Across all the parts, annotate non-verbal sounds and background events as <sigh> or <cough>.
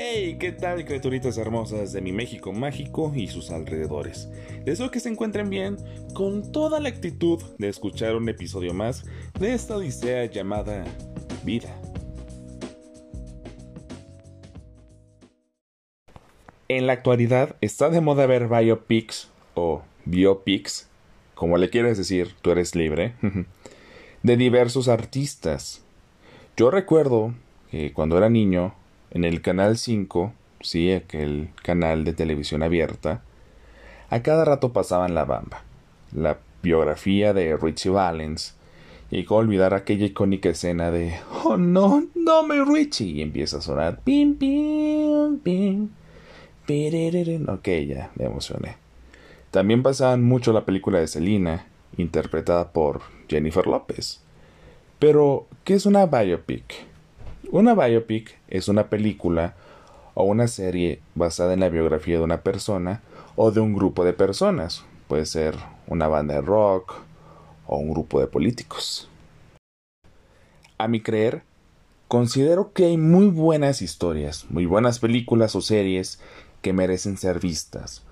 Hey, ¿qué tal criaturitas hermosas de mi México mágico y sus alrededores? Deseo que se encuentren bien con toda la actitud de escuchar un episodio más de esta odisea llamada vida. En la actualidad está de moda ver biopics o biopics, como le quieres decir, tú eres libre, <laughs> de diversos artistas. Yo recuerdo que cuando era niño, en el Canal 5, sí, aquel canal de televisión abierta, a cada rato pasaban La Bamba, la biografía de Richie Valens, y cómo olvidar aquella icónica escena de Oh no, no me Richie, y empieza a sonar pim pim pim Ok, ya, me emocioné. También pasaban mucho la película de Selina, interpretada por Jennifer López. Pero, ¿qué es una biopic? Una biopic es una película o una serie basada en la biografía de una persona o de un grupo de personas. Puede ser una banda de rock o un grupo de políticos. A mi creer, considero que hay muy buenas historias, muy buenas películas o series que merecen ser vistas,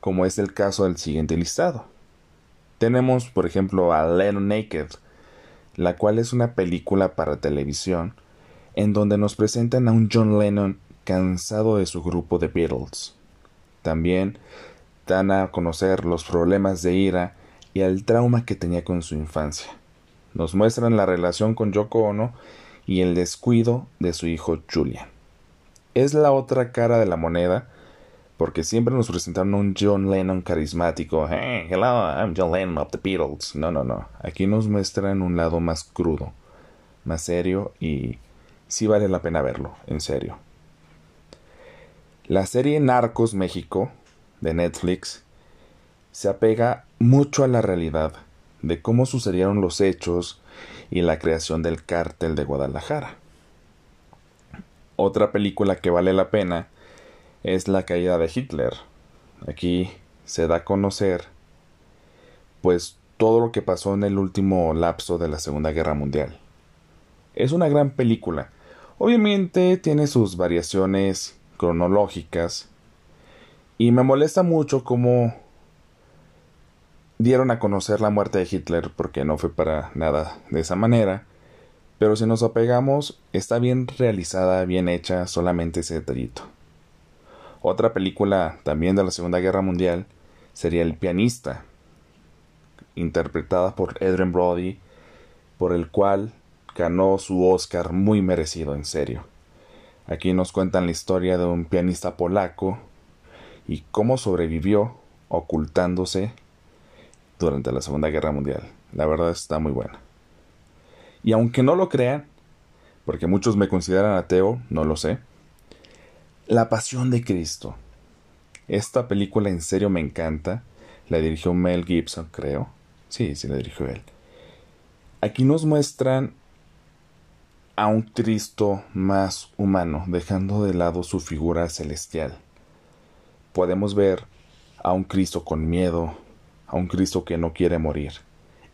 como es el caso del siguiente listado. Tenemos, por ejemplo, a Lennon Naked, la cual es una película para televisión en donde nos presentan a un John Lennon cansado de su grupo de Beatles. También dan a conocer los problemas de ira y el trauma que tenía con su infancia. Nos muestran la relación con Yoko Ono y el descuido de su hijo Julian. Es la otra cara de la moneda, porque siempre nos presentaron un John Lennon carismático. Hey, hello, I'm John Lennon of the Beatles. No, no, no. Aquí nos muestran un lado más crudo, más serio y sí vale la pena verlo, en serio. La serie Narcos México de Netflix se apega mucho a la realidad de cómo sucedieron los hechos y la creación del cártel de Guadalajara. Otra película que vale la pena es La caída de Hitler. Aquí se da a conocer pues todo lo que pasó en el último lapso de la Segunda Guerra Mundial. Es una gran película Obviamente tiene sus variaciones cronológicas y me molesta mucho cómo dieron a conocer la muerte de Hitler porque no fue para nada de esa manera. Pero si nos apegamos, está bien realizada, bien hecha, solamente ese detallito. Otra película también de la Segunda Guerra Mundial sería El pianista, interpretada por Adrian Brody, por el cual ganó su Oscar muy merecido, en serio. Aquí nos cuentan la historia de un pianista polaco y cómo sobrevivió ocultándose durante la Segunda Guerra Mundial. La verdad está muy buena. Y aunque no lo crean, porque muchos me consideran ateo, no lo sé, La Pasión de Cristo. Esta película en serio me encanta. La dirigió Mel Gibson, creo. Sí, sí la dirigió él. Aquí nos muestran a un Cristo más humano, dejando de lado su figura celestial. Podemos ver a un Cristo con miedo, a un Cristo que no quiere morir.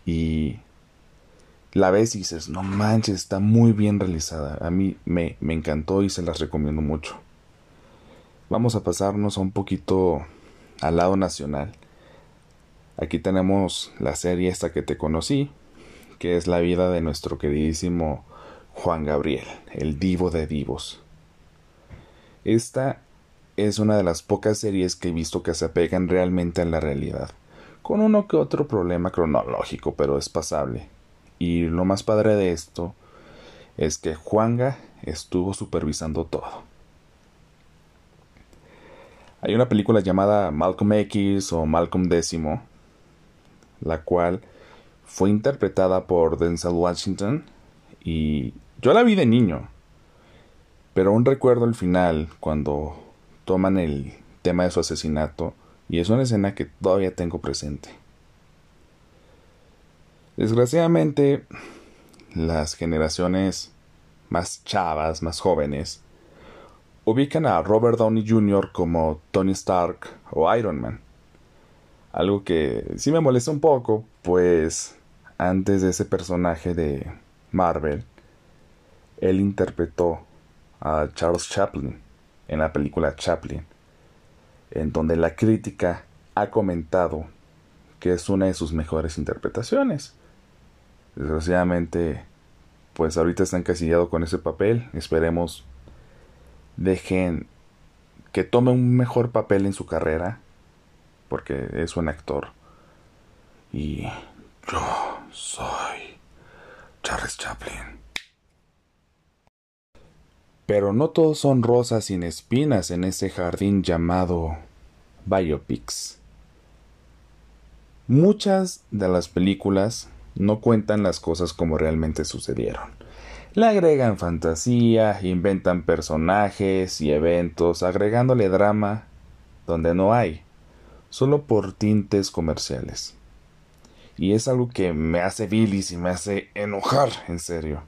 Y la ves y dices, no manches, está muy bien realizada. A mí me, me encantó y se las recomiendo mucho. Vamos a pasarnos a un poquito al lado nacional. Aquí tenemos la serie esta que te conocí, que es la vida de nuestro queridísimo Juan Gabriel, el divo de divos. Esta es una de las pocas series que he visto que se apegan realmente a la realidad, con uno que otro problema cronológico, pero es pasable. Y lo más padre de esto es que Juanga estuvo supervisando todo. Hay una película llamada Malcolm X o Malcolm X, la cual fue interpretada por Denzel Washington y yo la vi de niño, pero aún recuerdo el final cuando toman el tema de su asesinato y es una escena que todavía tengo presente. Desgraciadamente, las generaciones más chavas, más jóvenes, ubican a Robert Downey Jr. como Tony Stark o Iron Man. Algo que sí me molesta un poco, pues antes de ese personaje de Marvel, él interpretó a Charles Chaplin, en la película Chaplin, en donde la crítica ha comentado que es una de sus mejores interpretaciones. Desgraciadamente, pues ahorita está encasillado con ese papel. Esperemos dejen que tome un mejor papel en su carrera, porque es un actor. Y yo soy Charles Chaplin. Pero no todos son rosas sin espinas en ese jardín llamado biopics. Muchas de las películas no cuentan las cosas como realmente sucedieron. Le agregan fantasía, inventan personajes y eventos, agregándole drama donde no hay, solo por tintes comerciales. Y es algo que me hace bilis y me hace enojar, en serio.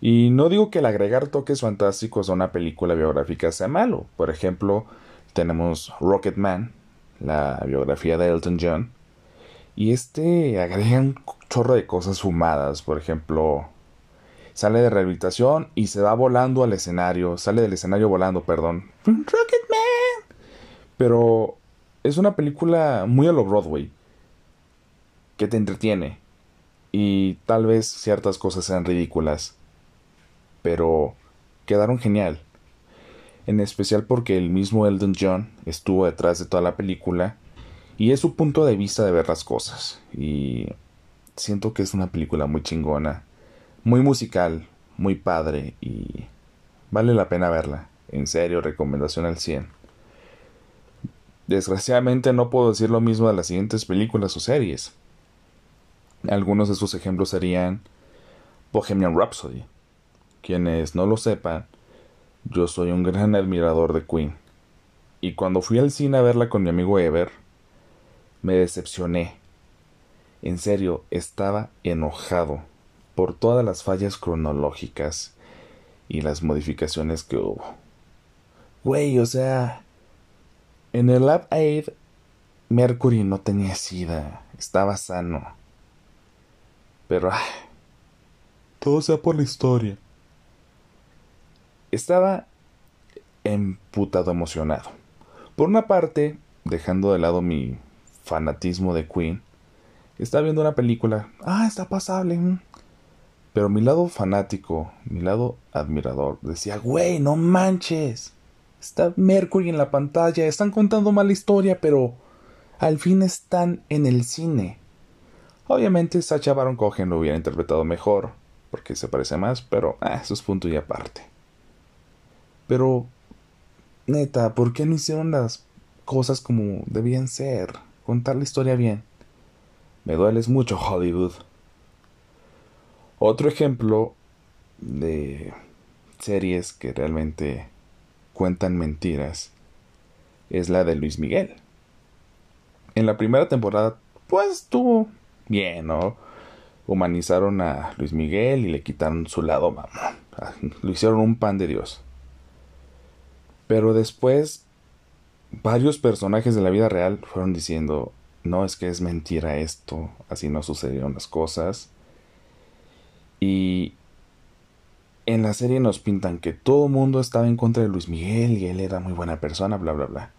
Y no digo que el agregar toques fantásticos a una película biográfica sea malo. Por ejemplo, tenemos Rocketman, la biografía de Elton John. Y este agrega un chorro de cosas fumadas. Por ejemplo, sale de rehabilitación y se va volando al escenario. Sale del escenario volando, perdón. Rocketman. Pero es una película muy a lo Broadway. Que te entretiene. Y tal vez ciertas cosas sean ridículas pero quedaron genial. En especial porque el mismo Elton John estuvo detrás de toda la película y es su punto de vista de ver las cosas. Y siento que es una película muy chingona, muy musical, muy padre y vale la pena verla. En serio, recomendación al 100. Desgraciadamente no puedo decir lo mismo de las siguientes películas o series. Algunos de sus ejemplos serían Bohemian Rhapsody, quienes no lo sepan, yo soy un gran admirador de Queen. Y cuando fui al cine a verla con mi amigo Ever, me decepcioné. En serio, estaba enojado por todas las fallas cronológicas y las modificaciones que hubo. Güey, o sea, en el Lab Aid, Mercury no tenía sida, estaba sano. Pero, todo sea por la historia. Estaba emputado emocionado. Por una parte, dejando de lado mi fanatismo de Queen, estaba viendo una película. Ah, está pasable. Mm". Pero mi lado fanático, mi lado admirador, decía, güey, no manches. Está Mercury en la pantalla, están contando mala historia, pero al fin están en el cine. Obviamente Sacha Baron Cohen lo hubiera interpretado mejor, porque se parece más, pero ah, eso es punto y aparte. Pero, neta, ¿por qué no hicieron las cosas como debían ser? Contar la historia bien. Me dueles mucho, Hollywood. Otro ejemplo de series que realmente cuentan mentiras es la de Luis Miguel. En la primera temporada, pues estuvo bien, ¿no? Humanizaron a Luis Miguel y le quitaron su lado mamá. Lo hicieron un pan de Dios. Pero después varios personajes de la vida real fueron diciendo, no es que es mentira esto, así no sucedieron las cosas. Y en la serie nos pintan que todo el mundo estaba en contra de Luis Miguel y él era muy buena persona, bla, bla, bla.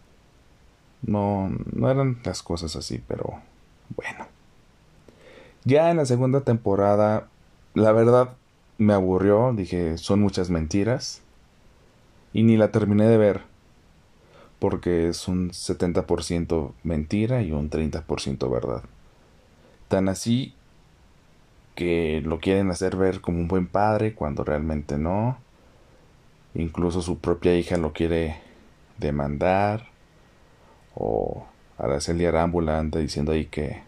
No, no eran las cosas así, pero bueno. Ya en la segunda temporada, la verdad me aburrió, dije, son muchas mentiras y ni la terminé de ver porque es un 70% mentira y un 30% verdad. Tan así que lo quieren hacer ver como un buen padre cuando realmente no. Incluso su propia hija lo quiere demandar. O Araceli Arámbula anda diciendo ahí que,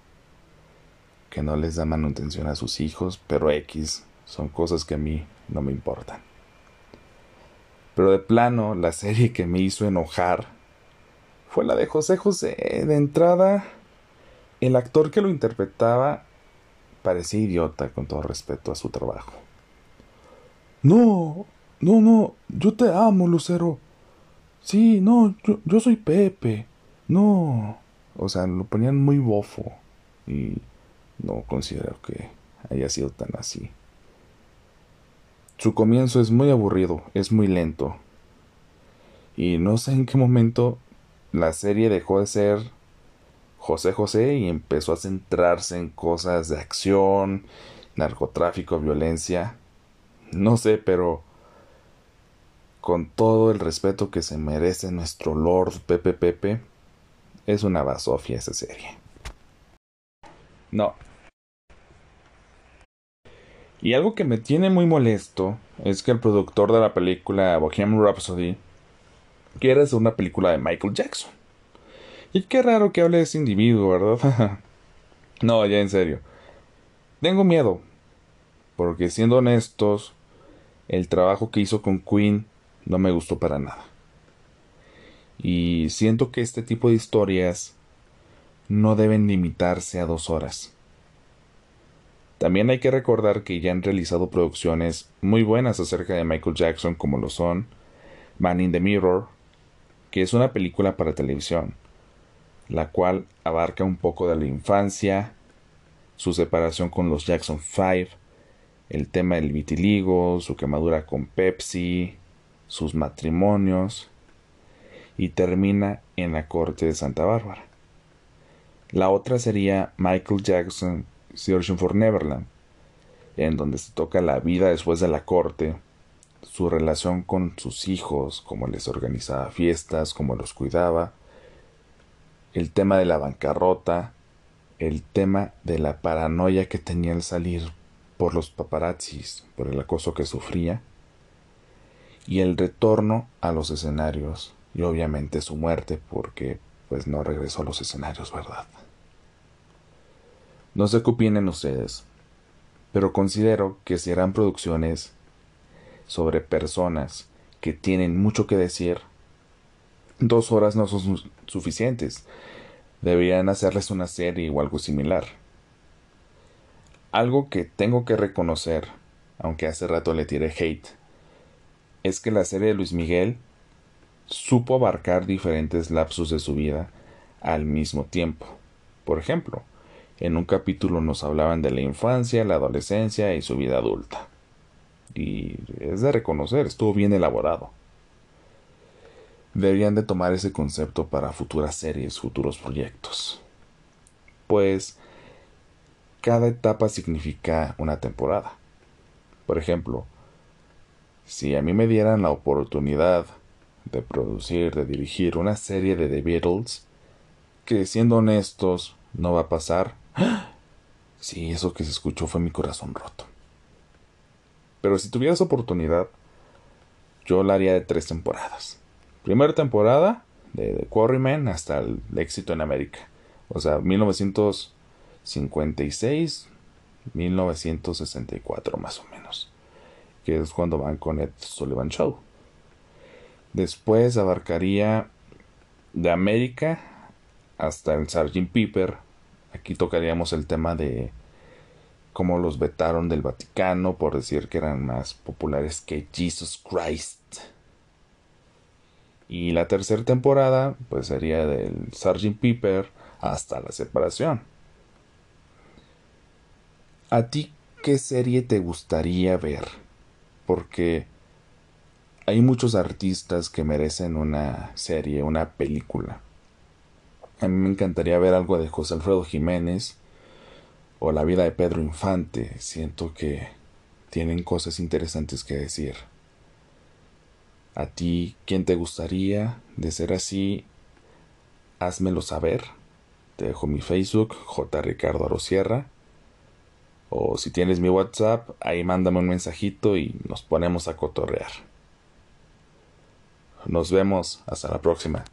que no les da manutención a sus hijos, pero X son cosas que a mí no me importan. Pero de plano, la serie que me hizo enojar fue la de José José. De entrada, el actor que lo interpretaba parecía idiota con todo respeto a su trabajo. No, no, no, yo te amo, Lucero. Sí, no, yo, yo soy Pepe. No. O sea, lo ponían muy bofo. Y no considero que haya sido tan así. Su comienzo es muy aburrido, es muy lento. Y no sé en qué momento la serie dejó de ser José José y empezó a centrarse en cosas de acción, narcotráfico, violencia. No sé, pero con todo el respeto que se merece nuestro Lord Pepe Pepe, es una basofia esa serie. No. Y algo que me tiene muy molesto es que el productor de la película Bohemian Rhapsody quiere hacer una película de Michael Jackson. Y qué raro que hable de ese individuo, ¿verdad? <laughs> no, ya en serio. Tengo miedo. Porque siendo honestos, el trabajo que hizo con Queen no me gustó para nada. Y siento que este tipo de historias no deben limitarse a dos horas. También hay que recordar que ya han realizado producciones muy buenas acerca de Michael Jackson como lo son Man in the Mirror, que es una película para televisión, la cual abarca un poco de la infancia, su separación con los Jackson Five, el tema del vitiligo, su quemadura con Pepsi, sus matrimonios, y termina en la corte de Santa Bárbara. La otra sería Michael Jackson Searching for Neverland, en donde se toca la vida después de la corte, su relación con sus hijos, cómo les organizaba fiestas, cómo los cuidaba, el tema de la bancarrota, el tema de la paranoia que tenía al salir por los paparazzis, por el acoso que sufría, y el retorno a los escenarios, y obviamente su muerte, porque pues no regresó a los escenarios, ¿verdad? No sé qué opinen ustedes, pero considero que serán producciones sobre personas que tienen mucho que decir, dos horas no son suficientes. Deberían hacerles una serie o algo similar. Algo que tengo que reconocer, aunque hace rato le tiré hate, es que la serie de Luis Miguel supo abarcar diferentes lapsos de su vida al mismo tiempo. Por ejemplo, en un capítulo nos hablaban de la infancia, la adolescencia y su vida adulta. Y es de reconocer, estuvo bien elaborado. Deberían de tomar ese concepto para futuras series, futuros proyectos. Pues cada etapa significa una temporada. Por ejemplo, si a mí me dieran la oportunidad de producir, de dirigir una serie de The Beatles, que siendo honestos no va a pasar, <gasps> sí, eso que se escuchó fue mi corazón roto. Pero si tuvieras oportunidad, yo la haría de tres temporadas. Primera temporada, de The Quarrymen hasta el éxito en América. O sea, 1956, 1964 más o menos. Que es cuando van con Ed Sullivan Show. Después abarcaría de América hasta el Sgt. Pepper. Aquí tocaríamos el tema de cómo los vetaron del Vaticano por decir que eran más populares que Jesus Christ. Y la tercera temporada, pues sería del Sgt. Pepper hasta la separación. ¿A ti qué serie te gustaría ver? Porque hay muchos artistas que merecen una serie, una película. A mí me encantaría ver algo de José Alfredo Jiménez o la vida de Pedro Infante. Siento que tienen cosas interesantes que decir. ¿A ti quién te gustaría? De ser así, házmelo saber. Te dejo mi Facebook, J. Ricardo Arosierra. O si tienes mi WhatsApp, ahí mándame un mensajito y nos ponemos a cotorrear. Nos vemos. Hasta la próxima.